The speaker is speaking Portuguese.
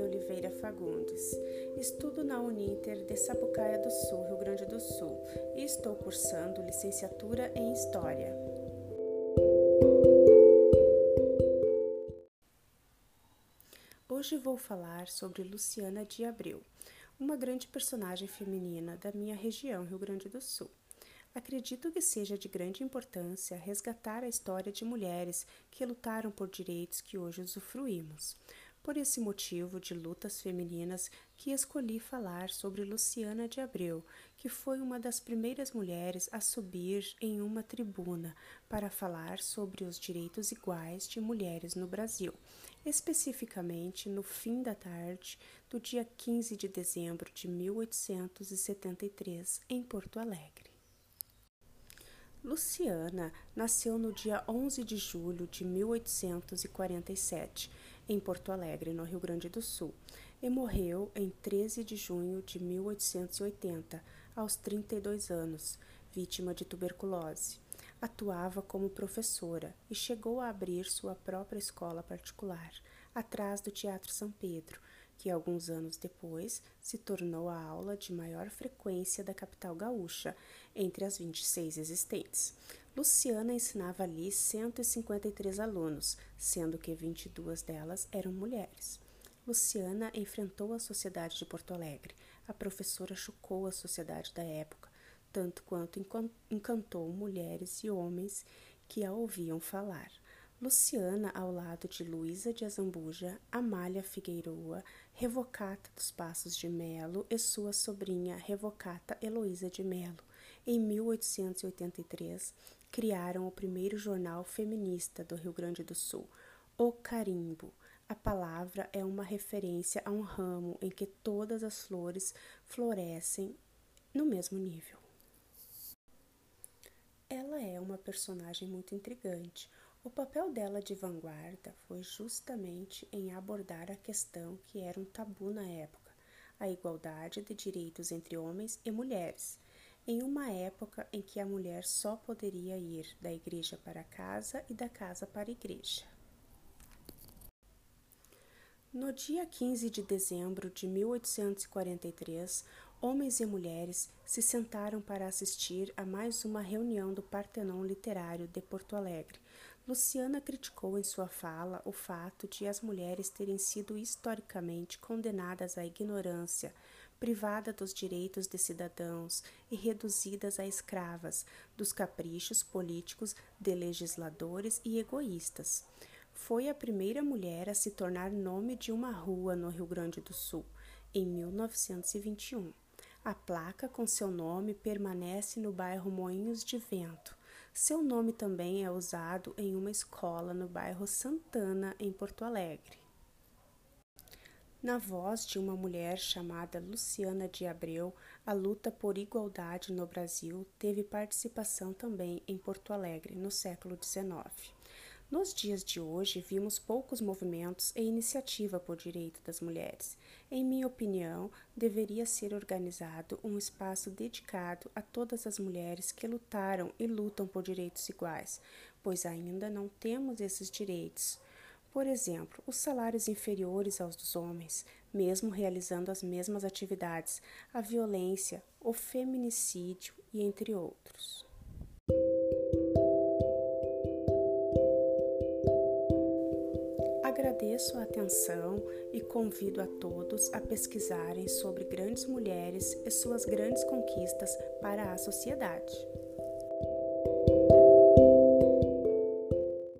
Oliveira Fagundes. Estudo na Uninter de Sapucaia do Sul, Rio Grande do Sul, e estou cursando licenciatura em História. Hoje vou falar sobre Luciana de Abreu, uma grande personagem feminina da minha região, Rio Grande do Sul. Acredito que seja de grande importância resgatar a história de mulheres que lutaram por direitos que hoje usufruímos. Por esse motivo de lutas femininas que escolhi falar sobre Luciana de Abreu, que foi uma das primeiras mulheres a subir em uma tribuna para falar sobre os direitos iguais de mulheres no Brasil, especificamente no fim da tarde do dia 15 de dezembro de 1873, em Porto Alegre. Luciana nasceu no dia 11 de julho de 1847, em Porto Alegre, no Rio Grande do Sul, e morreu em 13 de junho de 1880, aos 32 anos, vítima de tuberculose. Atuava como professora e chegou a abrir sua própria escola particular, atrás do Teatro São Pedro, que alguns anos depois se tornou a aula de maior frequência da capital gaúcha, entre as 26 existentes. Luciana ensinava ali 153 alunos, sendo que 22 delas eram mulheres. Luciana enfrentou a sociedade de Porto Alegre. A professora chocou a sociedade da época, tanto quanto encantou mulheres e homens que a ouviam falar. Luciana, ao lado de Luísa de Azambuja, Amália Figueiroa, Revocata dos Passos de Melo e sua sobrinha Revocata Heloísa de Melo, em 1883, criaram o primeiro jornal feminista do Rio Grande do Sul, O Carimbo. A palavra é uma referência a um ramo em que todas as flores florescem no mesmo nível. Ela é uma personagem muito intrigante o papel dela de vanguarda foi justamente em abordar a questão que era um tabu na época, a igualdade de direitos entre homens e mulheres, em uma época em que a mulher só poderia ir da igreja para casa e da casa para a igreja. No dia 15 de dezembro de 1843, homens e mulheres se sentaram para assistir a mais uma reunião do Partenon Literário de Porto Alegre, Luciana criticou em sua fala o fato de as mulheres terem sido historicamente condenadas à ignorância, privadas dos direitos de cidadãos e reduzidas a escravas dos caprichos políticos de legisladores e egoístas. Foi a primeira mulher a se tornar nome de uma rua no Rio Grande do Sul, em 1921. A placa com seu nome permanece no bairro Moinhos de Vento seu nome também é usado em uma escola no bairro Santana, em Porto Alegre. Na voz de uma mulher chamada Luciana de Abreu, a luta por igualdade no Brasil teve participação também em Porto Alegre no século XIX. Nos dias de hoje, vimos poucos movimentos e iniciativa por direito das mulheres. Em minha opinião, deveria ser organizado um espaço dedicado a todas as mulheres que lutaram e lutam por direitos iguais, pois ainda não temos esses direitos. Por exemplo, os salários inferiores aos dos homens, mesmo realizando as mesmas atividades, a violência, o feminicídio e entre outros. Agradeço a atenção e convido a todos a pesquisarem sobre grandes mulheres e suas grandes conquistas para a sociedade.